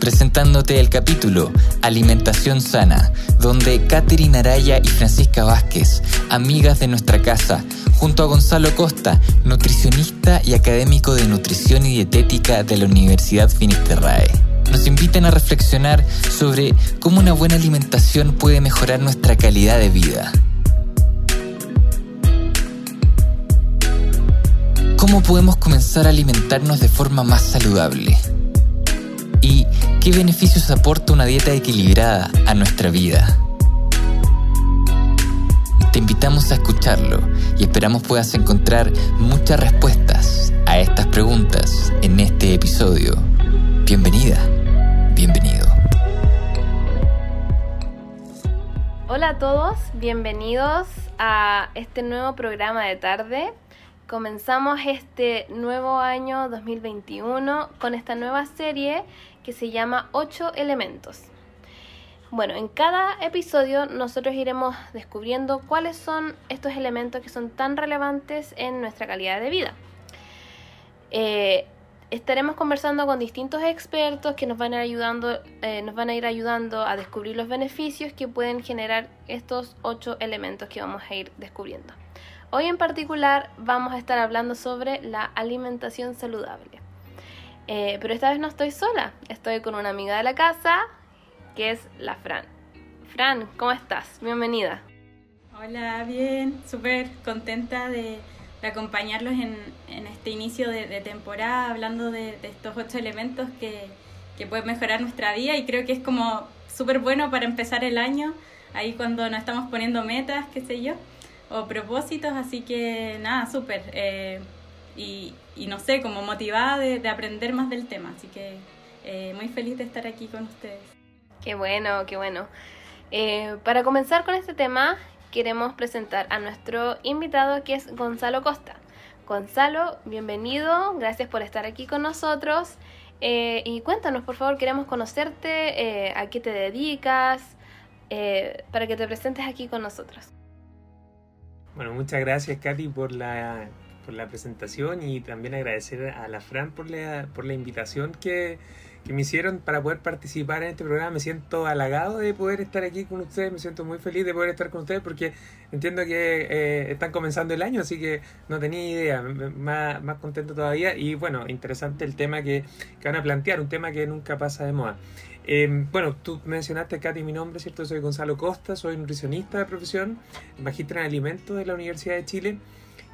presentándote el capítulo Alimentación Sana, donde Catherine Araya y Francisca Vázquez, amigas de nuestra casa, junto a Gonzalo Costa, nutricionista y académico de nutrición y dietética de la Universidad Finisterrae, nos invitan a reflexionar sobre cómo una buena alimentación puede mejorar nuestra calidad de vida. ¿Cómo podemos comenzar a alimentarnos de forma más saludable? ¿Y qué beneficios aporta una dieta equilibrada a nuestra vida? Te invitamos a escucharlo y esperamos puedas encontrar muchas respuestas a estas preguntas en este episodio. Bienvenida, bienvenido. Hola a todos, bienvenidos a este nuevo programa de tarde Comenzamos este nuevo año 2021 con esta nueva serie que se llama 8 elementos. Bueno, en cada episodio nosotros iremos descubriendo cuáles son estos elementos que son tan relevantes en nuestra calidad de vida. Eh, estaremos conversando con distintos expertos que nos van a, ir ayudando, eh, nos van a ir ayudando a descubrir los beneficios que pueden generar estos 8 elementos que vamos a ir descubriendo. Hoy en particular vamos a estar hablando sobre la alimentación saludable. Eh, pero esta vez no estoy sola, estoy con una amiga de la casa que es la Fran. Fran, ¿cómo estás? Bienvenida. Hola, bien, súper contenta de, acompañarlos en, este inicio de, temporada hablando de, estos ocho elementos que, que pueden mejorar nuestra vida y creo que es como súper bueno para empezar el año, ahí cuando nos estamos poniendo metas, qué sé yo o propósitos, así que nada, súper. Eh, y, y, no sé, como motivada de, aprender más del tema, así que eh, muy feliz de estar aquí con ustedes. Qué bueno, qué bueno. Eh, para comenzar con este tema, queremos presentar a nuestro invitado que es Gonzalo Costa. Gonzalo, bienvenido, gracias por estar aquí con nosotros. y cuéntanos, por favor, queremos conocerte, a qué te dedicas, para que te presentes aquí con nosotros. Bueno, muchas gracias Katy por la, por la presentación y también agradecer a la Fran por la, por la invitación que, que me hicieron para poder participar en este programa. Me siento halagado de poder estar aquí con ustedes, me siento muy feliz de poder estar con ustedes porque entiendo que eh, están comenzando el año, así que no tenía idea, más, más contento todavía y bueno, interesante el tema que, que van a plantear, un tema que nunca pasa de moda. Em, bueno, tú mencionaste, Katy, mi nombre, ¿cierto? Soy Gonzalo Costa, soy nutricionista de profesión, magíster en alimentos de la Universidad de Chile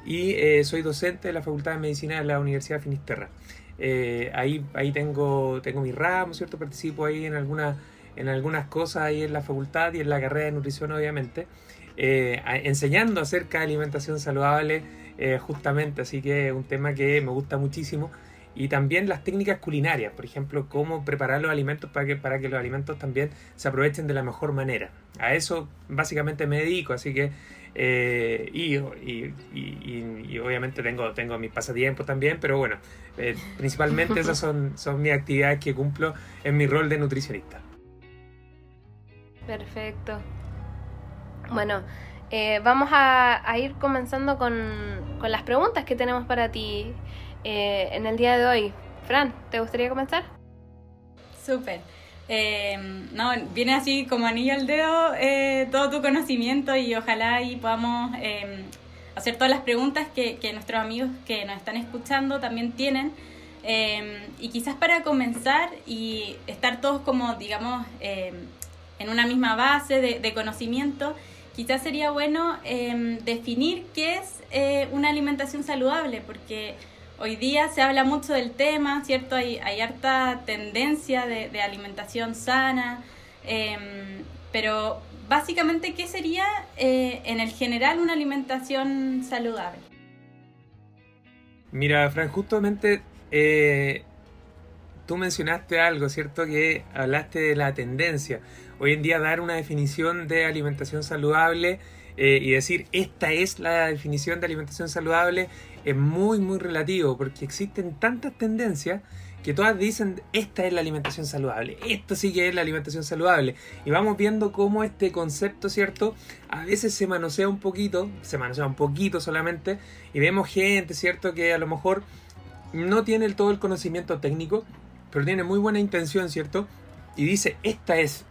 y eh, soy docente de la Facultad de Medicina de la Universidad de Finisterra. Eh, ahí ahí tengo, tengo mi ramo, ¿cierto? Participo ahí en, alguna, en algunas cosas ahí en la facultad y en la carrera de nutrición, obviamente, eh, enseñando acerca de alimentación saludable, justamente, así que es un tema que me gusta muchísimo y también las técnicas culinarias, por ejemplo, cómo preparar los alimentos para que, para que los alimentos también se aprovechen de la mejor manera. A eso básicamente me dedico, así que, eh, y, y, obviamente tengo, tengo mis pasatiempos también, pero bueno, eh, principalmente esas son, son mis actividades que cumplo en mi rol de nutricionista. Perfecto. Bueno, eh, vamos a, a, ir comenzando con, con las preguntas que tenemos para ti. Eh, en el día de hoy. Fran, ¿te gustaría comenzar? Súper. Eh, no, viene así como anillo al dedo eh, todo tu conocimiento y ojalá y podamos hacer todas las preguntas que, que, nuestros amigos que nos están escuchando también tienen. y quizás para comenzar y estar todos como, digamos, en una misma base de, de conocimiento, quizás sería bueno definir qué es una alimentación saludable, porque hoy día se habla mucho del tema, ¿cierto? Hay, hay harta tendencia de, alimentación sana, em, pero básicamente, ¿qué sería eh, en el general una alimentación saludable? Mira, Fran, justamente eh, tú mencionaste algo, ¿cierto? Que hablaste de la tendencia. Hoy en día dar una definición de alimentación saludable eh, y decir esta es la definición de alimentación saludable es muy, muy relativo porque existen tantas tendencias que todas dicen esta es la alimentación saludable, esto sí que es la alimentación saludable. Y vamos viendo cómo este concepto, ¿cierto? A veces se manosea un poquito, se manosea un poquito solamente, y vemos gente, ¿cierto? Que a lo mejor no tiene todo el conocimiento técnico, pero tiene muy buena intención, ¿cierto? Y dice, esta es,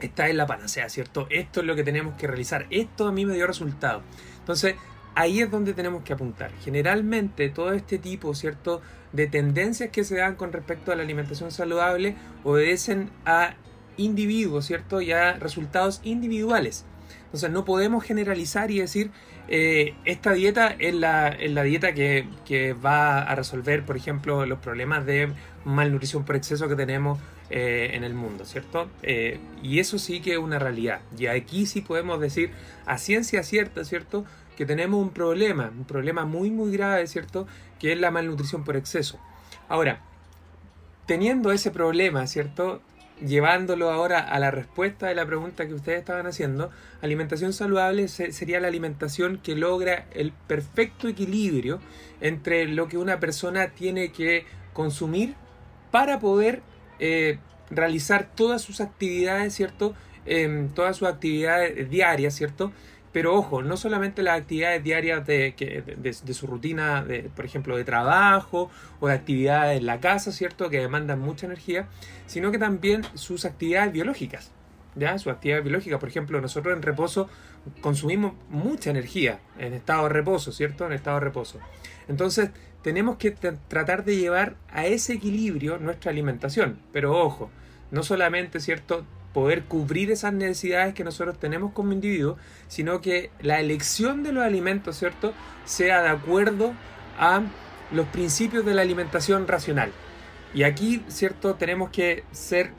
esta es la panacea, ¿cierto? Esto es lo que tenemos que realizar, esto a mí me dio resultado. Entonces, ahí es donde tenemos que apuntar. Generalmente todo este tipo, ¿cierto?, de tendencias que se dan con respecto a la alimentación saludable obedecen a individuos, ¿cierto?, y a resultados individuales. Entonces no podemos generalizar y decir, eh, esta dieta es la, la dieta que, va a resolver, por ejemplo, los problemas de malnutrición por exceso que tenemos eh, en el mundo, ¿cierto? Eh, y eso sí que es una realidad. Y aquí sí podemos decir a ciencia cierta, ¿cierto? Que tenemos un problema, un problema muy muy grave, ¿cierto? Que es la malnutrición por exceso. Ahora, teniendo ese problema, ¿cierto? Llevándolo ahora a la respuesta de la pregunta que ustedes estaban haciendo, alimentación saludable sería la alimentación que logra el perfecto equilibrio entre lo que una persona tiene que consumir para poder eh, realizar todas sus actividades, ¿cierto? Todas sus actividades diarias, ¿cierto? Pero ojo, no solamente las actividades diarias de, de, su rutina, de, por ejemplo, de trabajo o de actividades en la casa, ¿cierto? Que demandan mucha energía, sino que también sus actividades biológicas. ¿Ya? Sus actividades biológicas, por ejemplo, nosotros en reposo consumimos mucha energía en estado de reposo, ¿cierto? En estado de reposo. Entonces, tenemos que tratar de llevar a ese equilibrio nuestra alimentación. Pero ojo, no solamente, ¿cierto? Poder cubrir esas necesidades que nosotros tenemos como individuos, sino que la elección de los alimentos, ¿cierto?, sea de acuerdo a los principios de la alimentación racional. Y aquí, ¿cierto?, tenemos que ser,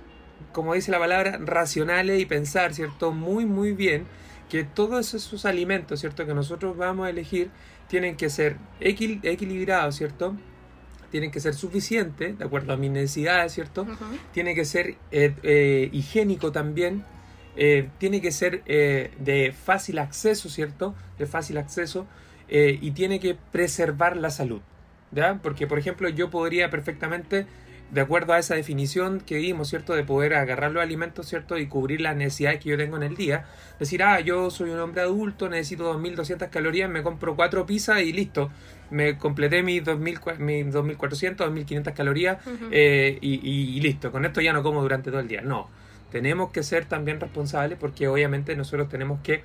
como dice la palabra, racionales y pensar, ¿cierto?, muy, muy bien que todos esos alimentos, ¿cierto?, que nosotros vamos a elegir, tienen que ser equilibrados, ¿cierto?, tienen que ser suficientes, de acuerdo a mis necesidades, ¿cierto? Tiene que ser eh, eh, higiénico también, eh, tiene que ser de fácil acceso, ¿cierto? De fácil acceso y tiene que preservar la salud, ¿ya? Porque, por ejemplo, yo podría perfectamente de acuerdo a esa definición que dimos, ¿cierto? De poder agarrar los alimentos, ¿cierto? Y cubrir las necesidades que yo tengo en el día. Decir, ah, yo soy un hombre adulto, necesito 2200 calorías, me compro cuatro pizzas y listo. Me completé mis, 2000, mis 2400, 2500 calorías eh, y, listo. Con esto ya no como durante todo el día. No. Tenemos que ser también responsables porque obviamente nosotros tenemos que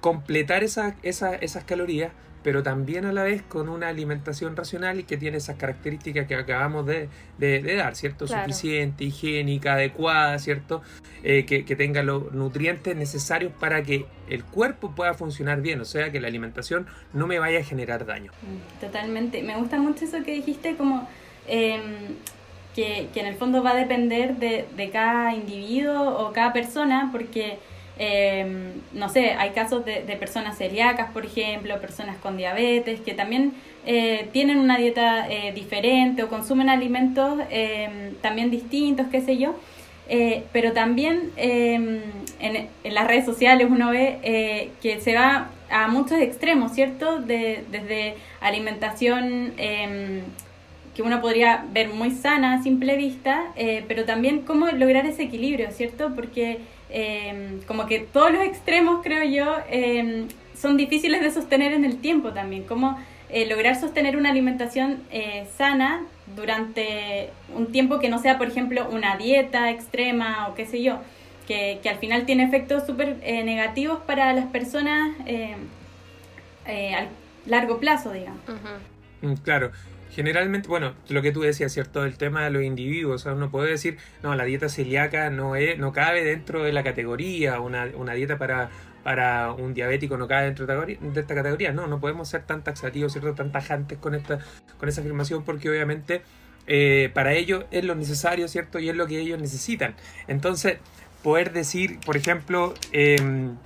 completar esas calorías pero también a la vez con una alimentación racional y que tiene esas características que acabamos de, dar, ¿cierto? Suficiente, higiénica, adecuada, ¿cierto? Eh, que, tenga los nutrientes necesarios para que el cuerpo pueda funcionar bien, o sea, que la alimentación no me vaya a generar daño. Totalmente. Me gusta mucho eso que dijiste, como... Em, que, que, en el fondo va a depender de, de cada individuo o cada persona, porque Em, no sé, hay casos de, personas celíacas, por ejemplo, personas con diabetes, que también eh, tienen una dieta eh, diferente o consumen alimentos em, también distintos, qué sé yo. Eh, pero también em, en, las redes sociales uno ve que se va a muchos extremos, ¿cierto? De, desde alimentación que uno podría ver muy sana a simple vista, pero también cómo lograr ese equilibrio, ¿cierto? Porque Em, como que todos los extremos, creo yo, em, son difíciles de sostener en el tiempo también. Como eh, lograr sostener una alimentación eh, sana durante un tiempo que no sea, por ejemplo, una dieta extrema o qué sé yo, que, que al final tiene efectos súper eh, negativos para las personas em, a largo plazo, digamos. Mm, claro, generalmente, bueno, lo que tú decías, ¿cierto? El tema de los individuos, o sea, uno puede decir, no, la dieta celíaca no, es, no cabe dentro de la categoría, una, una dieta para, para un diabético no cabe dentro de esta categoría. No, no podemos ser tan taxativos, ¿cierto? Tan tajantes con, esta, con esa afirmación porque obviamente eh, para ellos es lo necesario, ¿cierto? Y es lo que ellos necesitan. Entonces, poder decir, por ejemplo, em,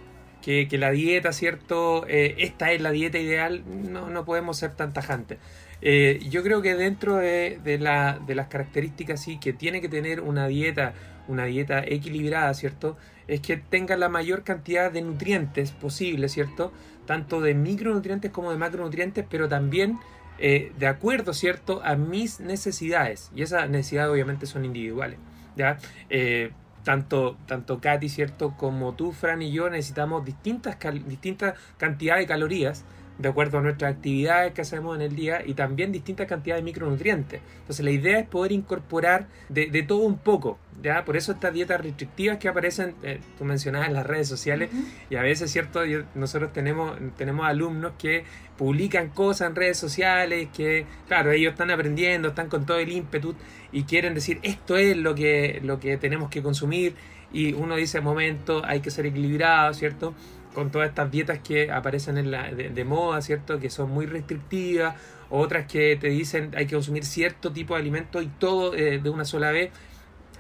que, que, la dieta, ¿cierto? Eh, esta es la dieta ideal, no, no podemos ser tan tajantes. Eh, yo creo que dentro de, la, las características sí que tiene que tener una dieta, una dieta equilibrada, ¿cierto? Es que tenga la mayor cantidad de nutrientes posible, ¿cierto? Tanto de micronutrientes como de macronutrientes, pero también eh, de acuerdo, ¿cierto? A mis necesidades. Y esas necesidades obviamente son individuales, ¿ya? Eh, tanto, tanto Katy, ¿cierto? Como tú, Fran y yo necesitamos distintas, distintas cantidades de calorías de acuerdo a nuestras actividades que hacemos en el día y también distintas cantidades de micronutrientes. Entonces la idea es poder incorporar de, de todo un poco, ¿ya? Por eso estas dietas restrictivas que aparecen, eh, tú mencionabas en las redes sociales, y a veces, ¿cierto? nosotros tenemos, tenemos alumnos que publican cosas en redes sociales, que, claro, ellos están aprendiendo, están con todo el ímpetu y quieren decir, esto es lo que, lo que tenemos que consumir, y uno dice, momento, hay que ser equilibrado, ¿cierto? Con todas estas dietas que aparecen en la, de, moda, ¿cierto? Que son muy restrictivas, otras que te dicen hay que consumir cierto tipo de alimentos y todo eh, de una sola vez.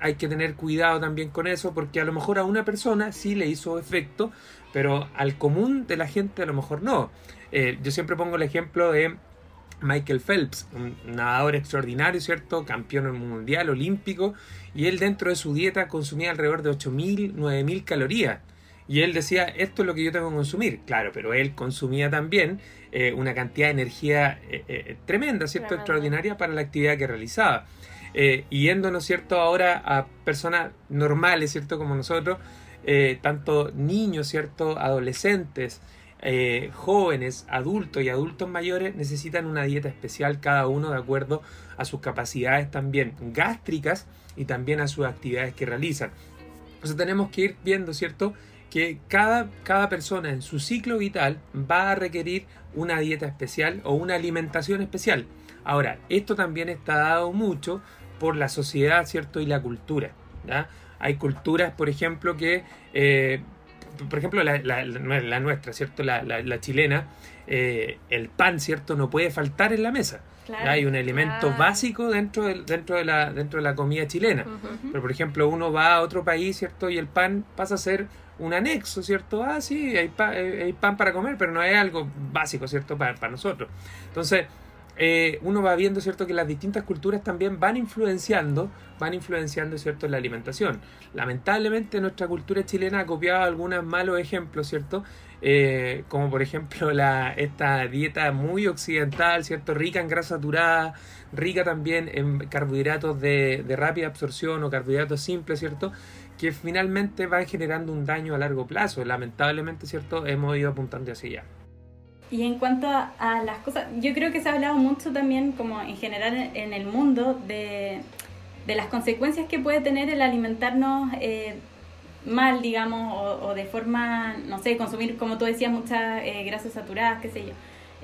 Hay que tener cuidado también con eso porque a lo mejor a una persona sí le hizo efecto, pero al común de la gente a lo mejor no. Eh, yo siempre pongo el ejemplo de Michael Phelps, un nadador extraordinario, ¿cierto? Campeón mundial, olímpico, y él dentro de su dieta consumía alrededor de 8.000, 9.000 calorías. Y él decía, esto es lo que yo tengo que consumir. Claro, pero él consumía también eh, una cantidad de energía eh, eh, tremenda, ¿cierto? Extraordinaria para la actividad que realizaba. y yéndonos, ¿cierto? Ahora a personas normales, ¿cierto? Como nosotros, tanto niños, ¿cierto? Adolescentes, jóvenes, adultos y adultos mayores necesitan una dieta especial cada uno de acuerdo a sus capacidades también gástricas y también a sus actividades que realizan. Entonces tenemos que ir viendo, ¿cierto? Que cada, cada persona en su ciclo vital va a requerir una dieta especial o una alimentación especial. Ahora, esto también está dado mucho por la sociedad, ¿cierto? Y la cultura. Hay culturas, por ejemplo, que, eh, por ejemplo, la, nuestra, ¿cierto? La, chilena, eh, el pan, ¿cierto? No puede faltar en la mesa. Hay un elemento básico dentro de, dentro, de la, dentro de la comida chilena. Pero, por ejemplo, uno va a otro país, ¿cierto? Y el pan pasa a ser un anexo, ¿cierto? Ah, sí, hay, eh, hay pan para comer, pero no es algo básico, ¿cierto? Para, para nosotros. Entonces, eh, uno va viendo, ¿cierto? Que las distintas culturas también van influenciando, van influenciando, ¿cierto? La alimentación. Lamentablemente nuestra cultura chilena ha copiado algunos malos ejemplos, ¿cierto? Eh, como por ejemplo la, esta dieta muy occidental, ¿cierto? Rica en grasa saturada, rica también en carbohidratos de, de rápida absorción o carbohidratos simples, ¿cierto? que finalmente van generando un daño a largo plazo. Lamentablemente, ¿cierto? Hemos ido apuntando hacia allá. Y en cuanto a, las cosas, yo creo que se ha hablado mucho también, como en general en el mundo, de, de las consecuencias que puede tener el alimentarnos eh, mal, digamos, o, de forma, no sé, consumir, como tú decías, muchas eh, grasas saturadas, qué sé yo.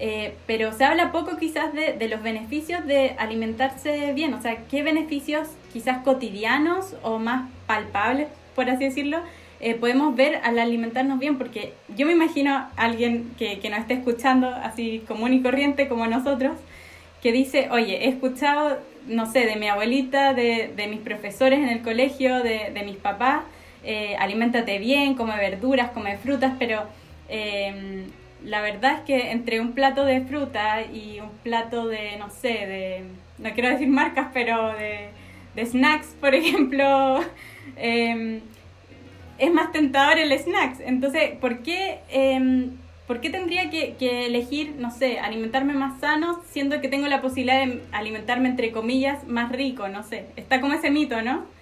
Eh, pero se habla poco quizás de, de, los beneficios de alimentarse bien, o sea, qué beneficios quizás cotidianos o más palpables, por así decirlo, eh, podemos ver al alimentarnos bien, porque yo me imagino alguien que, que nos esté escuchando así común y corriente como nosotros, que dice, oye, he escuchado, no sé, de mi abuelita, de, de mis profesores en el colegio, de, de mis papás, eh, alimentate bien, come verduras, come frutas, pero eh, la verdad es que entre un plato de fruta y un plato de, no sé, de, no quiero decir marcas, pero de, snacks, por ejemplo, em, es más tentador el snacks. Entonces, ¿por qué, em, ¿por qué tendría que, que, elegir, no sé, alimentarme más sano, siendo que tengo la posibilidad de alimentarme, entre comillas, más rico? No sé, está como ese mito, ¿no?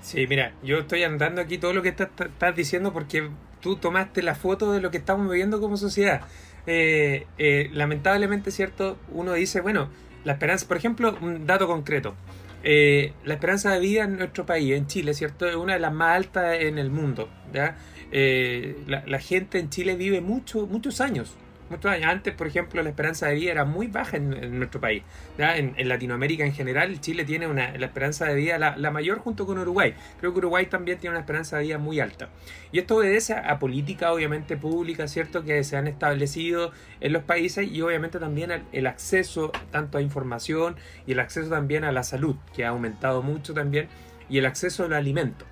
Sí, mira, yo estoy andando aquí todo lo que estás diciendo porque tú tomaste la foto de lo que estamos viviendo como sociedad. Eh, eh, lamentablemente, ¿cierto? Uno dice, bueno, la esperanza, por ejemplo, un dato concreto. Eh, la esperanza de vida en nuestro país, en Chile, ¿cierto? Es una de las más altas en el mundo. ¿ya? La, la, gente en Chile vive mucho, muchos años, muchos años. Antes, por ejemplo, la esperanza de vida era muy baja en, nuestro país. En, Latinoamérica en general, Chile tiene una, la esperanza de vida la, mayor junto con Uruguay. Creo que Uruguay también tiene una esperanza de vida muy alta. Y esto obedece a, políticas, obviamente, públicas, ¿cierto?, que se han establecido en los países y obviamente también el, acceso tanto a información y el acceso también a la salud, que ha aumentado mucho también, y el acceso al alimento.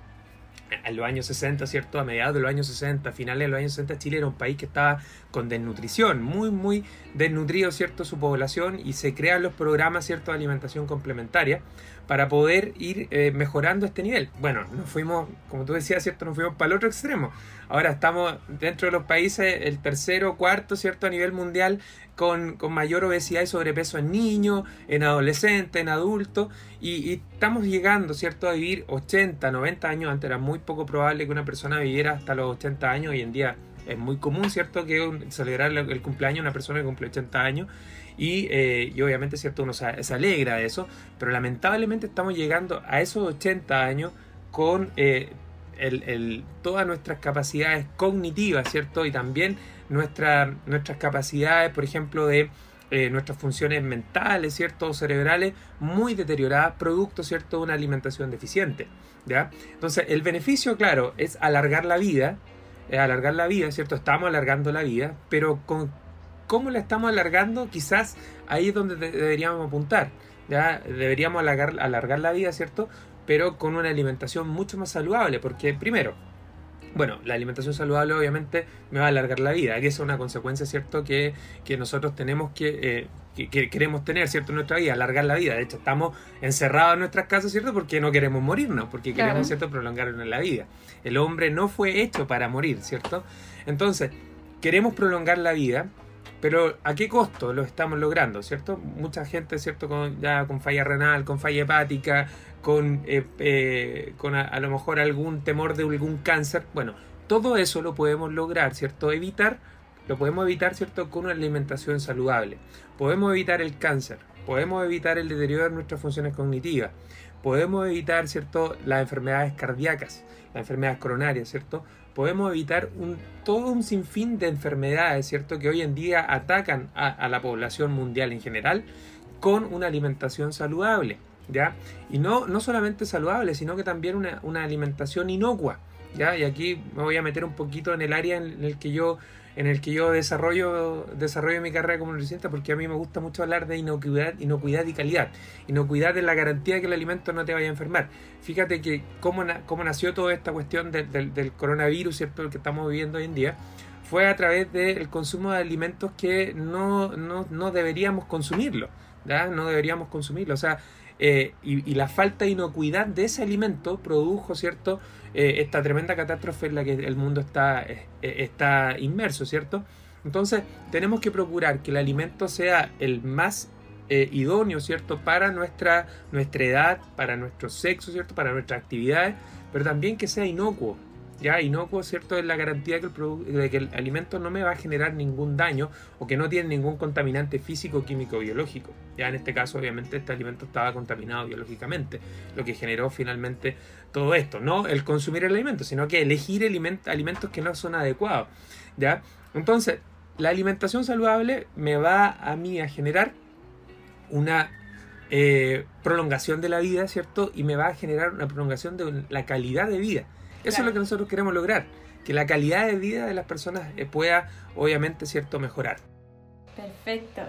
En los años 60, ¿cierto? A mediados de los años 60, finales de los años 60, Chile era un país que estaba con desnutrición, muy, muy desnutrido, ¿cierto? Su población y se crean los programas, ¿cierto? De alimentación complementaria para poder ir eh, mejorando este nivel. Bueno, nos fuimos, como tú decías, ¿cierto? Nos fuimos para el otro extremo. Ahora estamos dentro de los países, el tercero, cuarto, ¿cierto? A nivel mundial, con, con mayor obesidad y sobrepeso en niños, en adolescentes, en adultos, y, y, estamos llegando, ¿cierto? A vivir 80, 90 años. Antes era muy poco probable que una persona viviera hasta los 80 años, hoy en día es muy común, ¿cierto? Que celebrar el cumpleaños de una persona que cumple 80 años y, eh, obviamente, ¿cierto? Uno se, alegra de eso, pero lamentablemente estamos llegando a esos 80 años con eh, el, todas nuestras capacidades cognitivas, ¿cierto? Y también nuestra, nuestras capacidades, por ejemplo, de eh, nuestras funciones mentales, ¿cierto? cerebrales muy deterioradas, producto, ¿cierto? de una alimentación deficiente. ¿ya? Entonces, el beneficio, claro, es alargar la vida, es alargar la vida, ¿cierto? Estamos alargando la vida, pero con cómo la estamos alargando, quizás ahí es donde deberíamos apuntar. ¿ya? Deberíamos alargar, alargar la vida, ¿cierto? Pero con una alimentación mucho más saludable, porque primero, bueno, la alimentación saludable obviamente me va a alargar la vida, que es una consecuencia, ¿cierto? Que, que nosotros tenemos que, eh, que, que, queremos tener, ¿cierto? En nuestra vida, alargar la vida. De hecho, estamos encerrados en nuestras casas, ¿cierto? Porque no queremos morirnos, porque queremos. ¿cierto? Prolongarnos en la vida. El hombre no fue hecho para morir, ¿cierto? Entonces, queremos prolongar la vida, pero ¿a qué costo lo estamos logrando, cierto? Mucha gente, ¿cierto? Con, ya con falla renal, con falla hepática, con, eh, eh, con a, a, lo mejor algún temor de algún cáncer. Bueno, todo eso lo podemos lograr, ¿cierto? Evitar, lo podemos evitar, ¿cierto? Con una alimentación saludable. Podemos evitar el cáncer, podemos evitar el deterioro de nuestras funciones cognitivas, podemos evitar, ¿cierto? Las enfermedades cardíacas, las enfermedades coronarias, ¿cierto? Podemos evitar un, todo un sinfín de enfermedades, ¿cierto? Que hoy en día atacan a, a, la población mundial en general con una alimentación saludable, ¿ya? Y no, no solamente saludable, sino que también una, una alimentación inocua, ¿ya? Y aquí me voy a meter un poquito en el área en el que yo en el que yo desarrollo, desarrollo mi carrera como nutricionista porque a mí me gusta mucho hablar de inocuidad, inocuidad y calidad. Inocuidad es la garantía de que el alimento no te vaya a enfermar. Fíjate que cómo, cómo nació toda esta cuestión de, de, del coronavirus, ¿cierto? El que estamos viviendo hoy en día, fue a través del consumo de alimentos que no, no, no deberíamos consumirlo, ¿ya? No deberíamos consumirlo. O sea, eh, y, y, la falta de inocuidad de ese alimento produjo, ¿cierto?, eh, esta tremenda catástrofe en la que el mundo está, eh, está inmerso, ¿cierto? Entonces, tenemos que procurar que el alimento sea el más idóneo, ¿cierto?, para nuestra, nuestra edad, para nuestro sexo, ¿cierto?, para nuestras actividades, pero también que sea inocuo, ya inocuo, ¿cierto? Es la garantía que el de que el alimento no me va a generar ningún daño o que no tiene ningún contaminante físico, químico, biológico. Ya en este caso, obviamente, este alimento estaba contaminado biológicamente, lo que generó finalmente todo esto. No el consumir el alimento, sino que elegir aliment alimentos que no son adecuados. ¿Ya? Entonces, la alimentación saludable me va a mí a generar una eh, prolongación de la vida, ¿cierto? Y me va a generar una prolongación de la calidad de vida. Eso claro. es lo que nosotros queremos lograr, que la calidad de vida de las personas eh, pueda, obviamente, cierto, mejorar. Perfecto.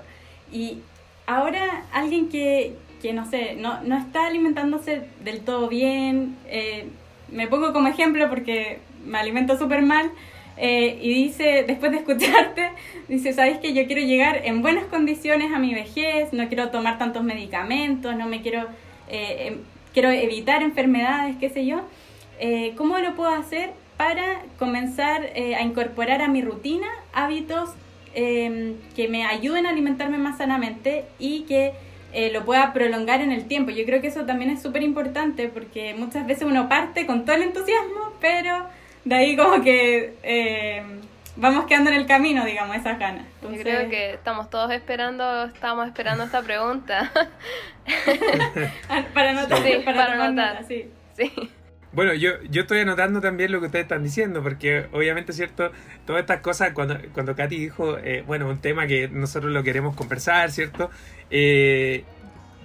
Y ahora alguien que, que no sé, no, no está alimentándose del todo bien, eh, me pongo como ejemplo porque me alimento súper mal, eh, y dice, después de escucharte, dice, ¿sabes que yo quiero llegar en buenas condiciones a mi vejez? No quiero tomar tantos medicamentos, no me quiero, eh, quiero evitar enfermedades, qué sé yo. Eh, ¿cómo lo puedo hacer para comenzar eh, a incorporar a mi rutina hábitos eh, que me ayuden a alimentarme más sanamente y que eh, lo pueda prolongar en el tiempo? Yo creo que eso también es súper importante porque muchas veces uno parte con todo el entusiasmo, pero de ahí como que eh, vamos quedando en el camino, digamos, esas ganas. Entonces... Yo creo que estamos todos esperando, estamos esperando esta pregunta. para anotar, sí, para, para anotar. Nota, sí. sí. Bueno, yo, yo estoy anotando también lo que ustedes están diciendo, porque obviamente, ¿cierto? Todas estas cosas, cuando, cuando Katy dijo, eh, bueno, un tema que nosotros lo queremos conversar, ¿cierto? Eh,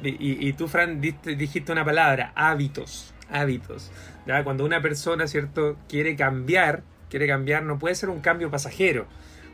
y, y, tú, Fran, diste, dijiste una palabra, hábitos, hábitos. ¿ya? Cuando una persona, ¿cierto?, quiere cambiar, quiere cambiar, no puede ser un cambio pasajero.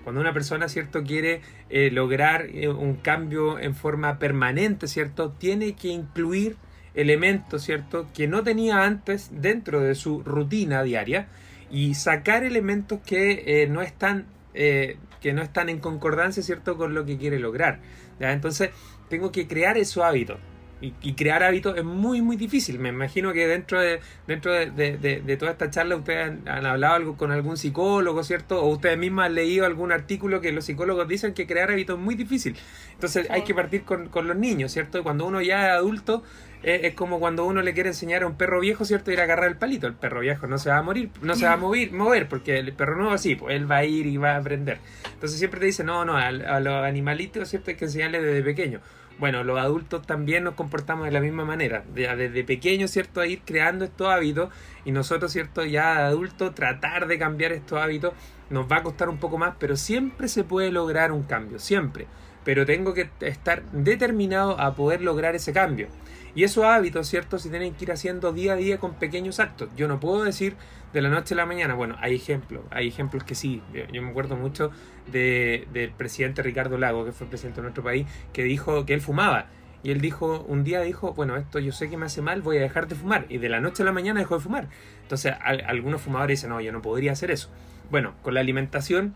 Cuando una persona, ¿cierto?, quiere eh, lograr un cambio en forma permanente, ¿cierto?, tiene que incluir elementos, ¿cierto?, que no tenía antes dentro de su rutina diaria y sacar elementos que eh, no están eh, que no están en concordancia, ¿cierto?, con lo que quiere lograr. Entonces, tengo que crear esos hábitos. Y, crear hábitos es muy, muy difícil. Me imagino que dentro de, dentro de, toda esta charla ustedes han, hablado algo con algún psicólogo, ¿cierto? O ustedes mismos han leído algún artículo que los psicólogos dicen que crear hábitos es muy difícil. Entonces hay que partir con, con los niños, ¿cierto? Cuando uno ya es adulto, es, como cuando uno le quiere enseñar a un perro viejo, ¿cierto? Ir a agarrar el palito. El perro viejo no se va a morir, no se va a mover, mover porque el perro nuevo sí, pues él va a ir y va a aprender. Entonces siempre te dice, no, no, a, los animalitos, ¿cierto? Hay que enseñarles desde pequeño. Bueno, los adultos también nos comportamos de la misma manera, desde pequeño, ¿cierto? A ir creando estos hábitos y nosotros, ¿cierto? Ya adultos tratar de cambiar estos hábitos nos va a costar un poco más, pero siempre se puede lograr un cambio, siempre. Pero tengo que estar determinado a poder lograr ese cambio. Y esos hábitos, ¿cierto? Se tienen que ir haciendo día a día con pequeños actos. Yo no puedo decir de la noche a la mañana. Bueno, hay ejemplos, hay ejemplos que sí. Yo, me acuerdo mucho de, del presidente Ricardo Lago, que fue presidente de nuestro país, que dijo que él fumaba. Y él dijo, un día dijo, bueno, esto yo sé que me hace mal, voy a dejar de fumar. Y de la noche a la mañana dejó de fumar. Entonces, algunos fumadores dicen, no, yo no podría hacer eso. Bueno, con la alimentación,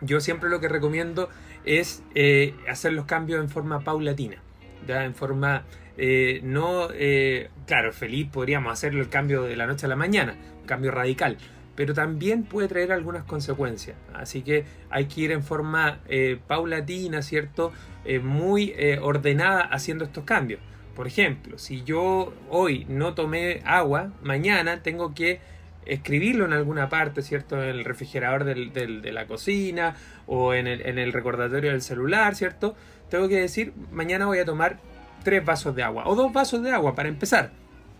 yo siempre lo que recomiendo es eh, hacer los cambios en forma paulatina, ¿ya? en forma eh, no, eh, claro, feliz podríamos hacerlo el cambio de la noche a la mañana, un cambio radical, pero también puede traer algunas consecuencias. Así que hay que ir en forma eh, paulatina, ¿cierto? muy ordenada haciendo estos cambios. Por ejemplo, si yo hoy no tomé agua, mañana tengo que escribirlo en alguna parte, ¿cierto? En el refrigerador de la cocina o en el, en el recordatorio del celular, ¿cierto? Tengo que decir, mañana voy a tomar tres vasos de agua o dos vasos de agua para empezar.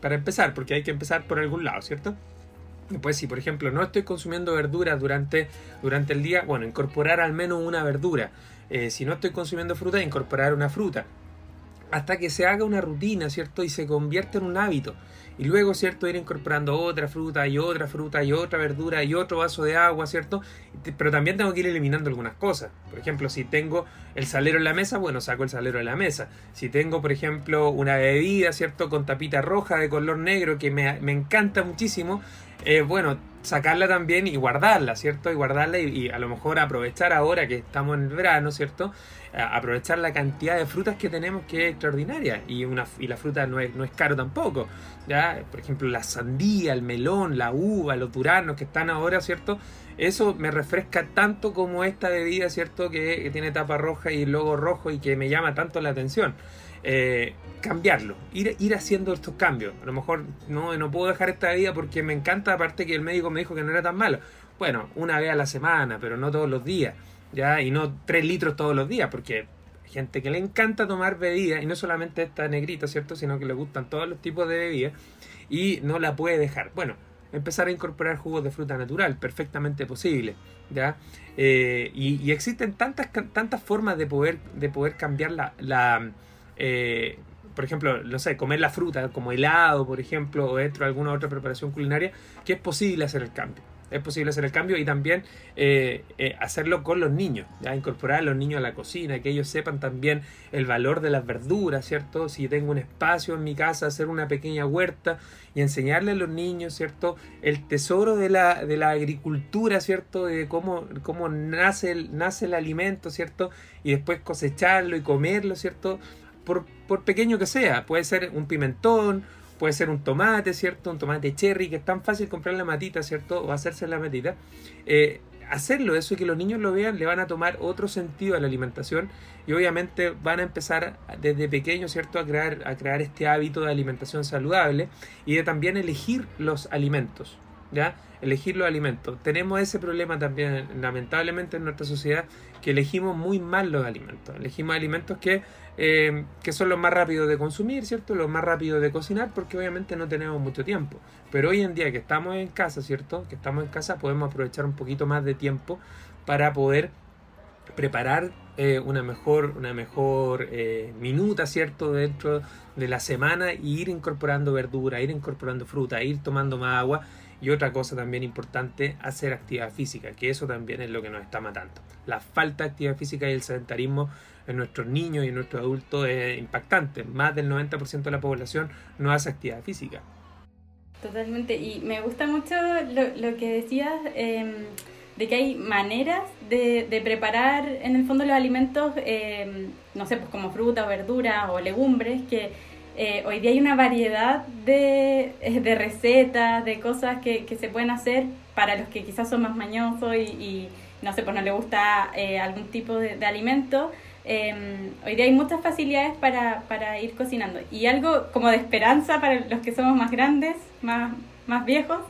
Para empezar, porque hay que empezar por algún lado, ¿cierto? Después, si por ejemplo no estoy consumiendo verduras durante, durante el día, bueno, incorporar al menos una verdura. Eh, si no estoy consumiendo fruta, incorporar una fruta. Hasta que se haga una rutina, ¿cierto? Y se convierta en un hábito. Y luego, ¿cierto? Ir incorporando otra fruta y otra fruta y otra verdura y otro vaso de agua, ¿cierto? Pero también tengo que ir eliminando algunas cosas. Por ejemplo, si tengo el salero en la mesa, bueno, saco el salero de la mesa. Si tengo, por ejemplo, una bebida, ¿cierto? Con tapita roja de color negro que me, encanta muchísimo, eh, bueno, sacarla también y guardarla, ¿cierto? Y guardarla y, a lo mejor aprovechar ahora que estamos en el verano, ¿cierto? aprovechar la cantidad de frutas que tenemos que es extraordinaria y, una, y la fruta no es, no es caro tampoco, ¿ya? Por ejemplo, la sandía, el melón, la uva, los duranos que están ahora, ¿cierto? Eso me refresca tanto como esta bebida, ¿cierto? Que, que tiene tapa roja y logo rojo y que me llama tanto la atención. Eh, cambiarlo, ir, ir haciendo estos cambios. A lo mejor no, no puedo dejar esta bebida porque me encanta, aparte que el médico me dijo que no era tan malo. Bueno, una vez a la semana, pero no todos los días, ¿ya? Y no tres litros todos los días, porque hay gente que le encanta tomar bebidas, y no solamente esta negrita, ¿cierto? Sino que le gustan todos los tipos de bebidas, y no la puede dejar. Bueno, empezar a incorporar jugos de fruta natural, perfectamente posible, ¿ya? Eh, y, existen tantas, tantas formas de poder, de poder cambiar la eh, por ejemplo, no sé, comer la fruta como helado, por ejemplo, o dentro de alguna otra preparación culinaria, que es posible hacer el cambio. Es posible hacer el cambio y también eh, eh, hacerlo con los niños, ¿ya? incorporar a los niños a la cocina, que ellos sepan también el valor de las verduras, ¿cierto? Si tengo un espacio en mi casa, hacer una pequeña huerta y enseñarle a los niños, ¿cierto? El tesoro de la, de la agricultura, ¿cierto? De cómo, cómo nace, nace el alimento, ¿cierto? Y después cosecharlo y comerlo, ¿cierto? Por, pequeño que sea. Puede ser un pimentón, puede ser un tomate, ¿cierto? Un tomate cherry, que es tan fácil comprar la matita, ¿cierto? O hacerse la matita. Eh, hacerlo, eso y que los niños lo vean, le van a tomar otro sentido a la alimentación y obviamente van a empezar desde pequeños, ¿cierto?, a crear, a crear este hábito de alimentación saludable y de también elegir los alimentos, ¿ya? Elegir los alimentos. Tenemos ese problema también, lamentablemente, en nuestra sociedad, que elegimos muy mal los alimentos. Elegimos alimentos que eh, que son los más rápidos de consumir, ¿cierto? Los más rápidos de cocinar, porque obviamente no tenemos mucho tiempo. Pero hoy en día que estamos en casa, ¿cierto? Que estamos en casa, podemos aprovechar un poquito más de tiempo para poder preparar eh, una mejor, una mejor eh, minuta, ¿cierto? Dentro de la semana y ir incorporando verdura, ir incorporando fruta, ir tomando más agua Y otra cosa también importante, hacer actividad física, que eso también es lo que nos está matando. La falta de actividad física y el sedentarismo en nuestros niños y en nuestros adultos es impactante. Más del 90% de la población no hace actividad física. Totalmente, y me gusta mucho lo, que decías em, de que hay maneras de, preparar en el fondo los alimentos, em, no sé, pues como fruta o verdura o legumbres, que eh, hoy día hay una variedad de, eh, recetas, de cosas que, se pueden hacer para los que quizás son más mañosos y, no sé, pues no les gusta eh, algún tipo de, alimento. Em, hoy día hay muchas facilidades para, ir cocinando. Y algo como de esperanza para los que somos más grandes, más, viejos,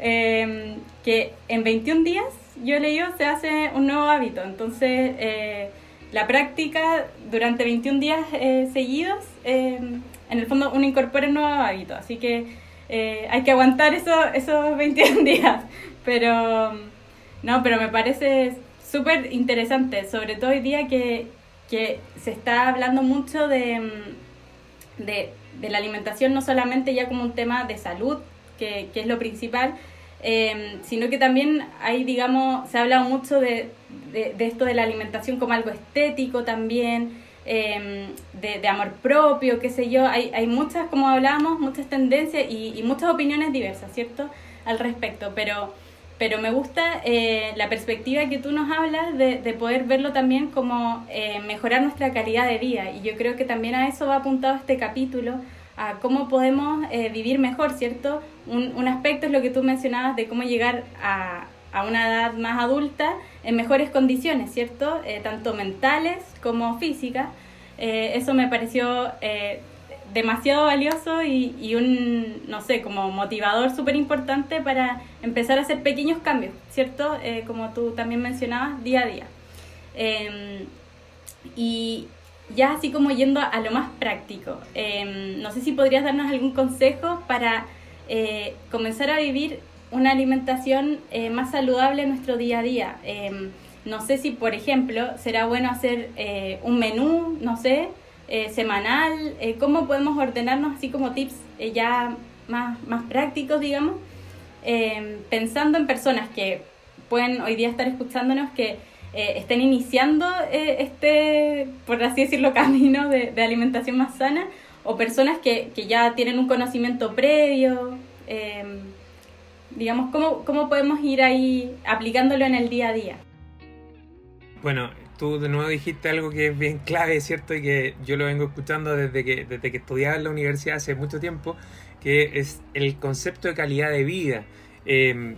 em, que en 21 días, yo he leído, se hace un nuevo hábito. Entonces, la práctica durante 21 días seguidos, em, en el fondo uno incorpora un nuevo hábito. Así que eh, hay que aguantar eso, esos 21 días. Pero, no, pero me parece súper interesante, sobre todo hoy día que que se está hablando mucho de, mm, de, la alimentación no solamente ya como un tema de salud, que, es lo principal, em, sino que también hay, digamos, se ha hablado mucho de, de, esto de la alimentación como algo estético también, em, de, amor propio, qué sé yo. Hay, hay muchas, como hablábamos, muchas tendencias y, y muchas opiniones diversas, ¿cierto? Al respecto, pero pero me gusta eh, la perspectiva que tú nos hablas de, de poder verlo también como eh, mejorar nuestra calidad de vida. Y yo creo que también a eso va apuntado este capítulo, a cómo podemos eh, vivir mejor, ¿cierto? Un, un, aspecto es lo que tú mencionabas de cómo llegar a, a una edad más adulta en mejores condiciones, ¿cierto? tanto mentales como físicas. eso me pareció demasiado valioso y, un, no sé, como motivador súper importante para empezar a hacer pequeños cambios, ¿cierto? Eh, como tú también mencionabas, día a día. Em, y ya así como yendo a, lo más práctico, em, no sé si podrías darnos algún consejo para eh, comenzar a vivir una alimentación eh, más saludable en nuestro día a día. Em, no sé si, por ejemplo, será bueno hacer un menú, no sé, eh, semanal, eh, cómo podemos ordenarnos así como tips eh, ya más, más prácticos, digamos, pensando en personas que pueden hoy día estar escuchándonos que estén iniciando este, por así decirlo, camino de, alimentación más sana, o personas que, que, ya tienen un conocimiento previo, digamos, ¿cómo, ¿cómo podemos ir ahí aplicándolo en el día a día? Bueno, tú de nuevo dijiste algo que es bien clave, ¿cierto? Y que yo lo vengo escuchando desde que, desde que estudiaba en la universidad hace mucho tiempo, que es el concepto de calidad de vida. Em,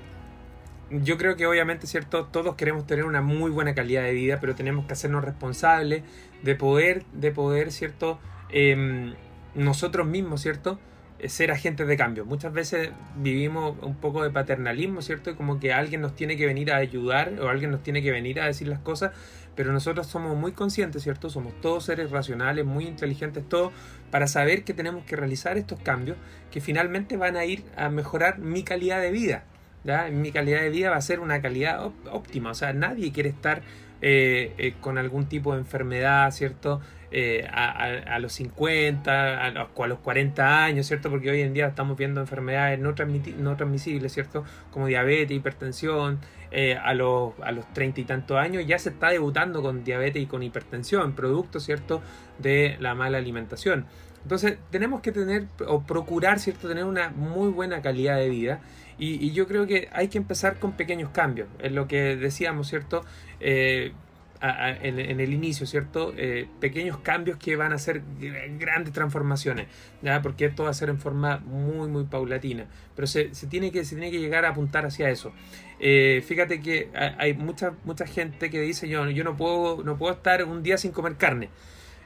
yo creo que obviamente, ¿cierto? Todos queremos tener una muy buena calidad de vida, pero tenemos que hacernos responsables de poder, de poder, ¿cierto? Em, nosotros mismos, ¿cierto? Eh, ser agentes de cambio. Muchas veces vivimos un poco de paternalismo, ¿cierto? Como que alguien nos tiene que venir a ayudar o alguien nos tiene que venir a decir las cosas, pero nosotros somos muy conscientes, ¿cierto? Somos todos seres racionales, muy inteligentes, todos, para saber que tenemos que realizar estos cambios que finalmente van a ir a mejorar mi calidad de vida. Mi calidad de vida va a ser una calidad óptima, o sea, nadie quiere estar eh, eh, con algún tipo de enfermedad, ¿cierto? Eh, a, los 50, a los, a los 40 años, ¿cierto? Porque hoy en día estamos viendo enfermedades no, no transmisibles, ¿cierto? Como diabetes, hipertensión, eh, a, los, a los 30 y tantos años ya se está debutando con diabetes y con hipertensión, producto, ¿cierto? De la mala alimentación. Entonces tenemos que tener o procurar, ¿cierto? Tener una muy buena calidad de vida. Y, y yo creo que hay que empezar con pequeños cambios. Es lo que decíamos, ¿cierto? Eh, en, el inicio, ¿cierto? Eh, pequeños cambios que van a ser grandes transformaciones, ¿ya? Porque esto va a ser en forma muy, muy paulatina. Pero se, se tiene, que, se tiene que llegar a apuntar hacia eso. Eh, fíjate que hay mucha, mucha gente que dice, yo, yo no, puedo, no puedo estar un día sin comer carne.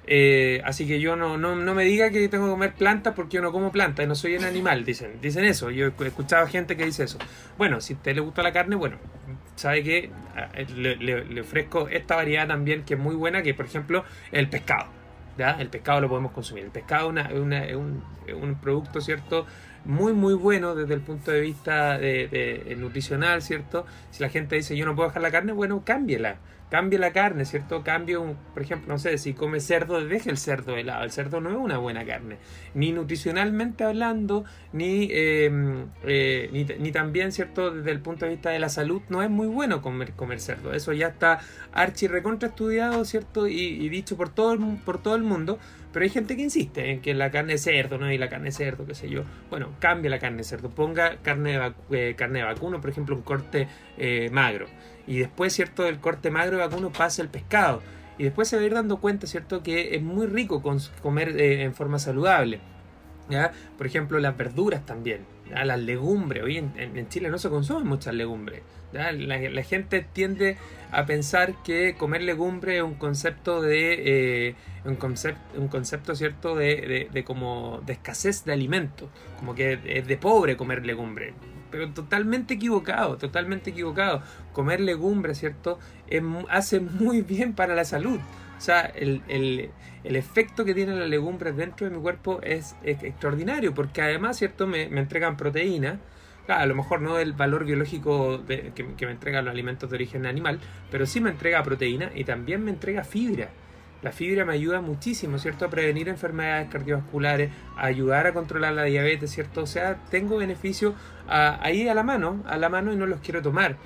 Eh, así que yo no, no, no, me diga que tengo que comer plantas porque yo no como plantas no soy un animal, dicen, dicen eso. Yo he escuchado gente que dice eso. Bueno, si a usted le gusta la carne, bueno, sabe que ah, eh, le, ofrezco esta variedad también que es muy buena, que por ejemplo el pescado. ¿ya? El pescado lo podemos consumir. El pescado es, un, un, producto, ¿cierto? Muy, muy bueno desde el punto de vista de, nutricional, ¿cierto? Si la gente dice yo no puedo dejar la carne, bueno, cámbiela cambie la carne, ¿cierto? Cambie, un, por ejemplo, no sé, si come cerdo, deje el cerdo de lado. El cerdo no es una buena carne, ni nutricionalmente hablando, ni, em, eh, ni, ni, también, ¿cierto? Desde el punto de vista de la salud, no es muy bueno comer, comer cerdo. Eso ya está archi recontra estudiado, ¿cierto? Y, y dicho por todo, el, por todo el mundo. Pero hay gente que insiste en que la carne de cerdo, ¿no? Y la carne cerdo, qué sé yo. Bueno, cambie la carne cerdo. Ponga carne de, eh, carne de vacuno, por ejemplo, un corte eh, magro y después, ¿cierto?, del corte magro de vacuno pasa el pescado. Y después se va a ir dando cuenta, ¿cierto?, que es muy rico comer eh, en forma saludable. ¿ya? Por ejemplo, las verduras también, las legumbres. Hoy en, Chile no se consumen muchas legumbres. La, gente tiende a pensar que comer legumbre es un concepto de eh, un, un concepto cierto de, de, como de escasez de alimentos como que es de pobre comer legumbre pero totalmente equivocado, totalmente equivocado. Comer legumbres, ¿cierto? hace muy bien para la salud. O sea, el, el, el efecto que tiene la legumbre dentro de mi cuerpo es, extraordinario, porque además, ¿cierto? Me, me entregan proteína. a lo mejor no el valor biológico que, que me entregan los alimentos de origen animal, pero sí me entrega proteína y también me entrega fibra. La fibra me ayuda muchísimo, ¿cierto? A prevenir enfermedades cardiovasculares, a ayudar a controlar la diabetes, ¿cierto? O sea, tengo beneficio ahí a la mano, a la mano y no los quiero tomar.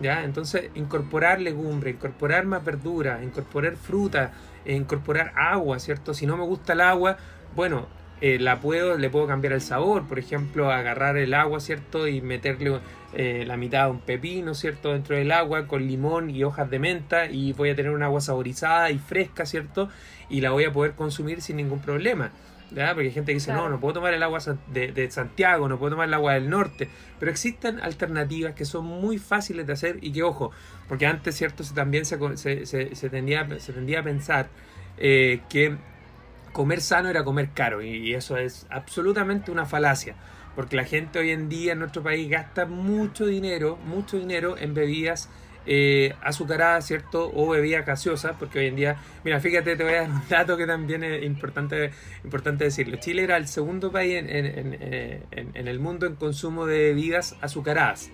¿Ya? Entonces, incorporar legumbre, incorporar más verdura, incorporar fruta, incorporar agua, ¿cierto? Si no me gusta el agua, bueno, eh, la puedo, le puedo cambiar el sabor, por ejemplo, agarrar el agua, ¿cierto? Y meterle eh, la mitad de un pepino, ¿cierto? Dentro del agua con limón y hojas de menta y voy a tener un agua saborizada y fresca, ¿cierto? Y la voy a poder consumir sin ningún problema. ¿verdad? Porque hay gente que dice, no, no puedo tomar el agua de, Santiago, no puedo tomar el agua del norte, pero existen alternativas que son muy fáciles de hacer y que, ojo, porque antes, ¿cierto? Se, también se, se, se, tendía, se tendía a pensar eh, que comer sano era comer caro y eso es absolutamente una falacia porque la gente hoy en día en nuestro país gasta mucho dinero, mucho dinero en bebidas eh, azucaradas, ¿cierto? O bebidas gaseosas, porque hoy en día, mira, fíjate, te voy a dar un dato que también es importante, importante decirlo. Chile era el segundo país en, en el mundo en consumo de bebidas azucaradas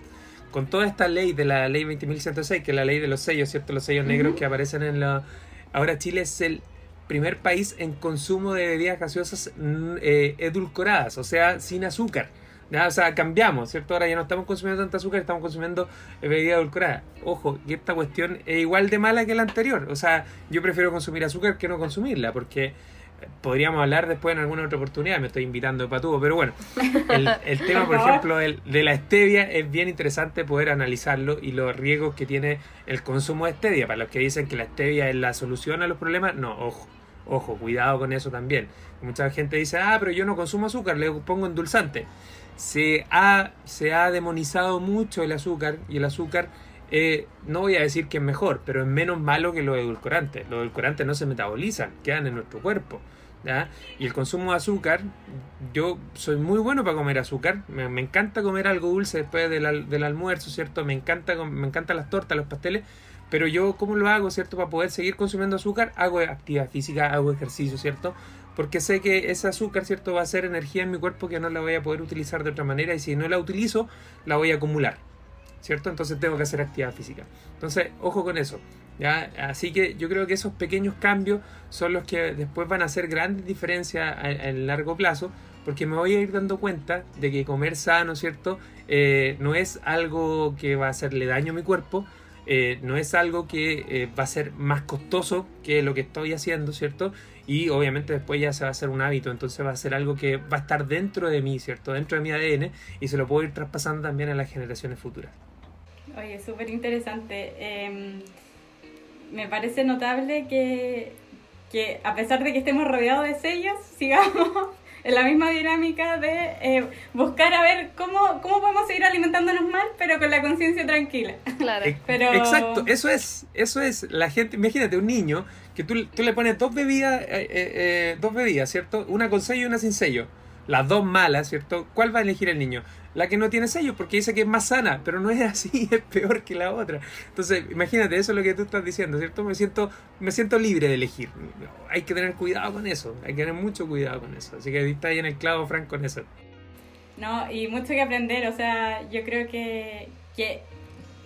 con toda esta ley de la ley 20.106, que es la ley de los sellos, ¿cierto? Los sellos negros que aparecen en la... Ahora Chile es el primer país en consumo de bebidas gaseosas mm, eh, edulcoradas, o sea, sin azúcar. O sea, cambiamos, ¿cierto? Ahora ya no estamos consumiendo tanta azúcar, estamos consumiendo eh, bebidas edulcoradas. Ojo, que esta cuestión es igual de mala que la anterior. O sea, yo prefiero consumir azúcar que no consumirla, porque eh, podríamos hablar después en alguna otra oportunidad, me estoy invitando de patudo, pero bueno, el, tema, por ejemplo, de la stevia es bien interesante poder analizarlo y los riesgos que tiene el consumo de stevia. Para los que dicen que la stevia es la solución a los problemas, no, ojo Ojo, cuidado con eso también. Mucha gente dice, ah, pero yo no consumo azúcar, le pongo endulzante. Se ha, se ha demonizado mucho el azúcar y el azúcar, eh, no voy a decir que es mejor, pero es menos malo que los edulcorantes. Los edulcorantes no se metabolizan, quedan en nuestro cuerpo. Y el consumo de azúcar, yo soy muy bueno para comer azúcar, me, encanta comer algo dulce después del, del, almuerzo, ¿cierto? Me encanta, me encantan las tortas, los pasteles, pero yo, ¿cómo lo hago, cierto? Para poder seguir consumiendo azúcar, hago actividad física, hago ejercicio, ¿cierto? Porque sé que ese azúcar, ¿cierto? Va a ser energía en mi cuerpo que no la voy a poder utilizar de otra manera y si no la utilizo, la voy a acumular, ¿cierto? Entonces tengo que hacer actividad física. Entonces, ojo con eso. ¿ya? Así que yo creo que esos pequeños cambios son los que después van a hacer grandes diferencias en largo plazo, porque me voy a ir dando cuenta de que comer sano, ¿cierto? Eh, no es algo que va a hacerle daño a mi cuerpo, eh, no es algo que eh, va a ser más costoso que lo que estoy haciendo, ¿cierto? Y obviamente después ya se va a hacer un hábito, entonces va a ser algo que va a estar dentro de mí, ¿cierto? Dentro de mi ADN y se lo puedo ir traspasando también a las generaciones futuras. Oye, súper interesante. Em, me parece notable que, que a pesar de que estemos rodeados de sellos, sigamos en la misma dinámica de eh, buscar a ver cómo, cómo podemos seguir alimentándonos mal, pero con la conciencia tranquila. Claro. Pero... Exacto, eso es, eso es la gente, imagínate un niño que tú, tú le pones dos bebidas, eh, eh, dos bebidas, ¿cierto? Una con sello y una sin sello. Las dos malas, ¿cierto? ¿Cuál va a elegir el niño? La que no tiene sello porque dice que es más sana, pero no es así, es peor que la otra. Entonces, imagínate, eso es lo que tú estás diciendo, ¿cierto? Me siento, me siento libre de elegir. Hay que tener cuidado con eso, hay que tener mucho cuidado con eso. Así que está ahí en el clavo, Frank, con eso. No, y mucho que aprender, o sea, yo creo que, que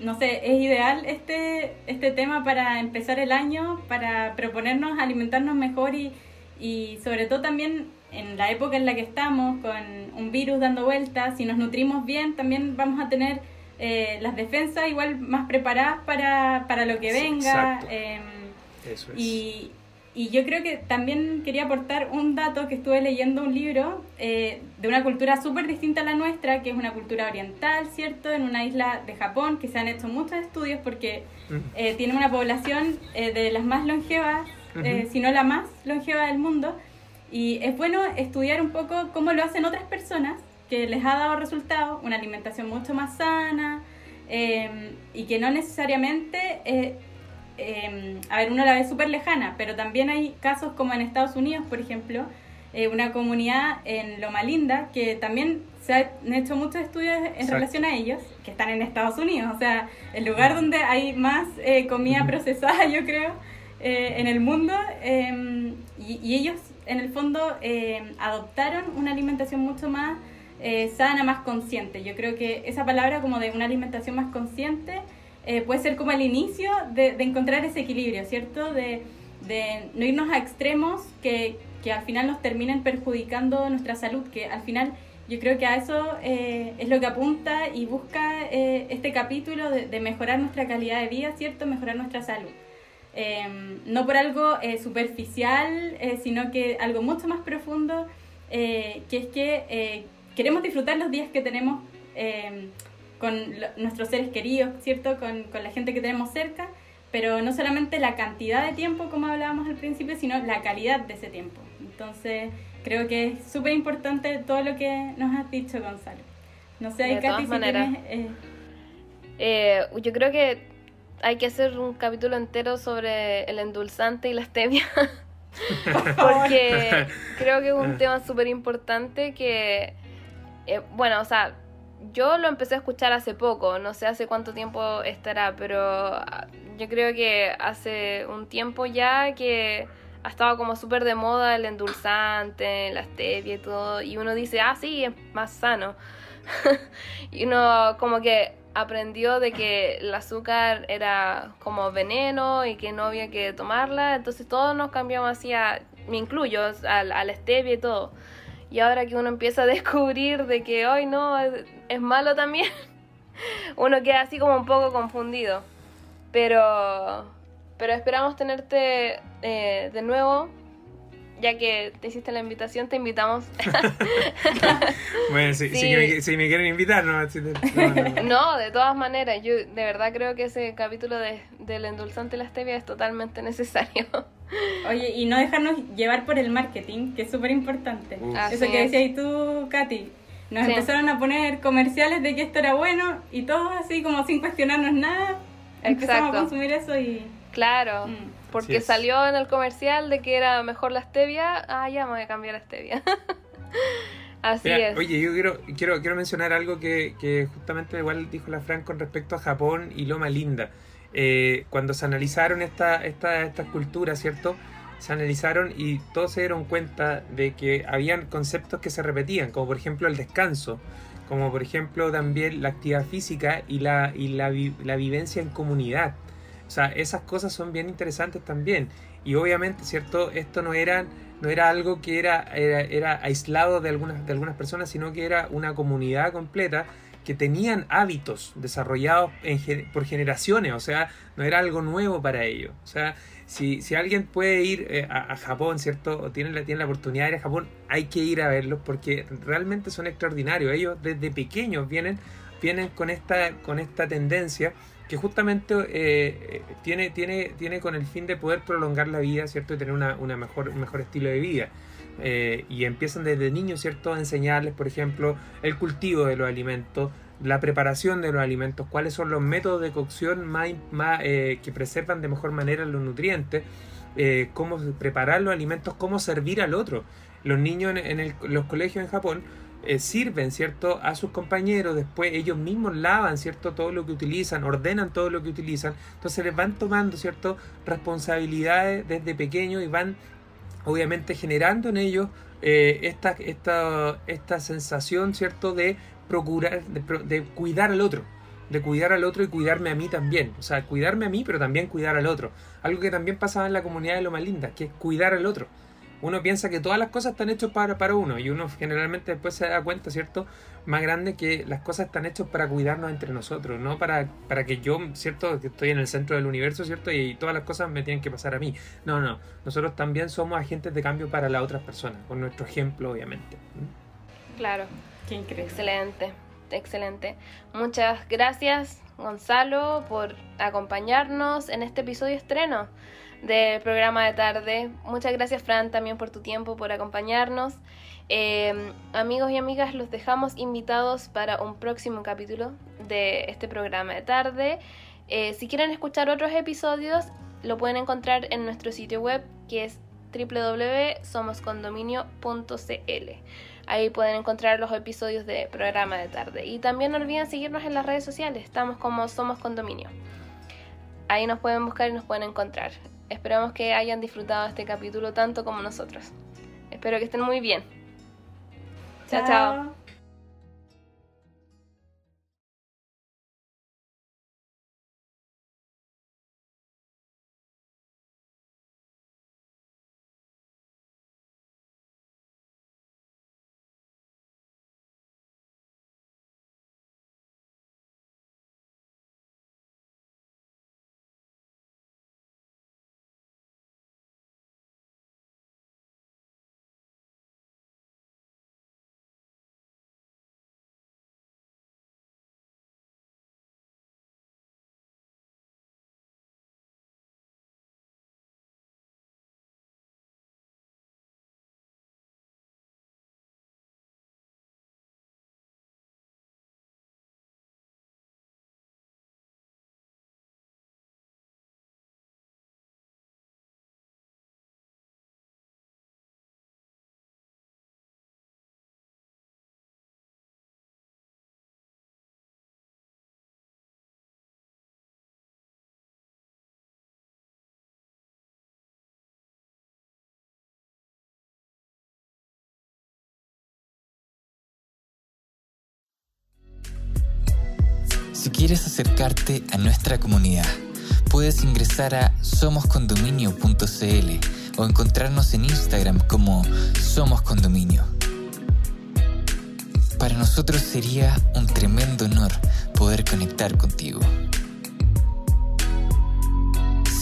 no sé, es ideal este, este tema para empezar el año, para proponernos alimentarnos mejor y, y sobre todo también en la época en la que estamos, con un virus dando vueltas, si nos nutrimos bien, también vamos a tener eh, las defensas igual más preparadas para, para lo que venga. Eh, Eso es. Y, y yo creo que también quería aportar un dato que estuve leyendo un libro eh, de una cultura súper distinta a la nuestra, que es una cultura oriental, ¿cierto? En una isla de Japón, que se han hecho muchos estudios porque eh, tiene una población eh, de las más longevas, eh, si no la más longeva del mundo. Y es bueno estudiar un poco cómo lo hacen otras personas que les ha dado resultados, una alimentación mucho más sana y que no necesariamente eh, a ver, uno la ve súper lejana, pero también hay casos como en Estados Unidos, por ejemplo, eh, una comunidad en Loma Linda que también se han hecho muchos estudios en relación a ellos, que están en Estados Unidos, o sea, el lugar donde hay más eh, comida procesada, yo creo, eh, en el mundo, em, y, y, ellos en el fondo em, adoptaron una alimentación mucho más sana, más consciente. Yo creo que esa palabra como de una alimentación más consciente eh, puede ser como el inicio de, encontrar ese equilibrio, ¿cierto? De, no irnos a extremos que, al final nos terminen perjudicando nuestra salud, que al final yo creo que a eso eh, es lo que apunta y busca eh, este capítulo de, mejorar nuestra calidad de vida, ¿cierto? Mejorar nuestra salud. No por algo superficial, sino que algo mucho más profundo, que es que queremos disfrutar los días que tenemos con nuestros seres queridos, ¿cierto? Con, con, la gente que tenemos cerca, pero no solamente la cantidad de tiempo, como hablábamos al principio, sino la calidad de ese tiempo. Entonces, creo que es súper importante todo lo que nos has dicho, Gonzalo. No sé, de todas maneras. Eh, eh, yo creo que hay que hacer un capítulo entero sobre el endulzante y la stevia. Porque creo que es un tema súper importante que, eh, bueno, o sea, yo lo empecé a escuchar hace poco, no sé hace cuánto tiempo estará, pero ah, yo creo que hace un tiempo ya que ha estado como súper de moda el endulzante, la stevia y todo, y uno dice, ah, sí, es más sano. y uno como que aprendió de que el azúcar era como veneno y que no había que tomarla, entonces todos nos cambiamos así, me incluyo, a, la stevia y todo. Y ahora que uno empieza a descubrir de que hoy no es, malo también, uno queda así como un poco confundido. Pero, pero esperamos tenerte eh, de nuevo ya que te hiciste la invitación, te invitamos. bueno, si, me, quieren invitar, no, no, de todas maneras, yo de verdad creo que ese capítulo de, del endulzante y la stevia es totalmente necesario. Oye, y no dejarnos llevar por el marketing, que es súper importante. Eso que decías tú, Katy. Nos empezaron a poner comerciales de que esto era bueno y todos así como sin cuestionarnos nada. Empezamos a consumir eso y... Claro. Mm. Porque salió en el comercial de que era mejor la stevia. Ah, ya me voy a cambiar a stevia. Así es. Oye, yo quiero, quiero, quiero mencionar algo que, que, justamente igual dijo la Fran con respecto a Japón y Loma Linda. Eh, cuando se analizaron esta, esta, estas culturas, ¿cierto? Se analizaron y todos se dieron cuenta de que habían conceptos que se repetían, como por ejemplo el descanso, como por ejemplo también la actividad física y la, y la, la vivencia en comunidad. O sea, esas cosas son bien interesantes también. Y obviamente, ¿cierto? Esto no era, no era algo que era, era, aislado de algunas, de algunas personas, sino que era una comunidad completa que tenían hábitos desarrollados por generaciones, o sea, no era algo nuevo para ellos. O sea, si, si alguien puede ir eh, a, Japón, ¿cierto? O tiene la, tiene la oportunidad de ir a Japón, hay que ir a verlos porque realmente son extraordinarios. Ellos desde pequeños vienen, vienen con, esta, con esta tendencia que justamente eh, tiene, tiene, tiene con el fin de poder prolongar la vida, ¿cierto? Y tener una, mejor, un mejor estilo de vida. Eh, y empiezan desde niños, ¿cierto? A enseñarles, por ejemplo, el cultivo de los alimentos, la preparación de los alimentos, cuáles son los métodos de cocción más, eh, que preservan de mejor manera los nutrientes, cómo preparar los alimentos, cómo servir al otro. Los niños en los colegios en Japón eh, sirven, ¿cierto?, a sus compañeros, después ellos mismos lavan, ¿cierto?, todo lo que utilizan, ordenan todo lo que utilizan, entonces les van tomando, ¿cierto?, responsabilidades desde pequeños y van, obviamente, generando en ellos eh, esta, esta, esta sensación, ¿cierto?, de procurar, de, cuidar al otro. de cuidar al otro y cuidarme a mí también. O sea, cuidarme a mí, pero también cuidar al otro. Algo que también pasaba en la comunidad de Loma Linda, que es cuidar al otro. Uno piensa que todas las cosas están hechas para, para uno y uno generalmente después se da cuenta, ¿cierto? Más grande que las cosas están hechas para cuidarnos entre nosotros, no para, para que yo, ¿cierto? Que estoy en el centro del universo, ¿cierto? Y, todas las cosas me tienen que pasar a mí. No, no. Nosotros también somos agentes de cambio para las otras personas, con nuestro ejemplo, obviamente. Claro. Qué increíble. Excelente, excelente. Muchas gracias, Gonzalo, por acompañarnos en este episodio estreno del programa de tarde. Muchas gracias, Fran, también por tu tiempo, por acompañarnos. Eh, amigos y amigas, los dejamos invitados para un próximo capítulo de este programa de tarde. Eh, si quieren escuchar otros episodios, lo pueden encontrar en nuestro sitio web que es www.somoscondominio.cl. Ahí pueden encontrar los episodios de programa de tarde. Y también no olviden seguirnos en las redes sociales. Estamos como Somos Condominio. Ahí nos pueden buscar y nos pueden encontrar. Esperamos que hayan disfrutado este capítulo tanto como nosotros. Espero que estén muy bien. chao. chao. Si quieres acercarte a nuestra comunidad, puedes ingresar a somoscondominio.cl o encontrarnos en Instagram como Somos Condominio. Para nosotros sería un tremendo honor poder conectar contigo.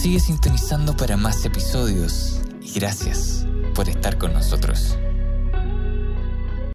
Sigue sintonizando para más episodios y gracias por estar con nosotros.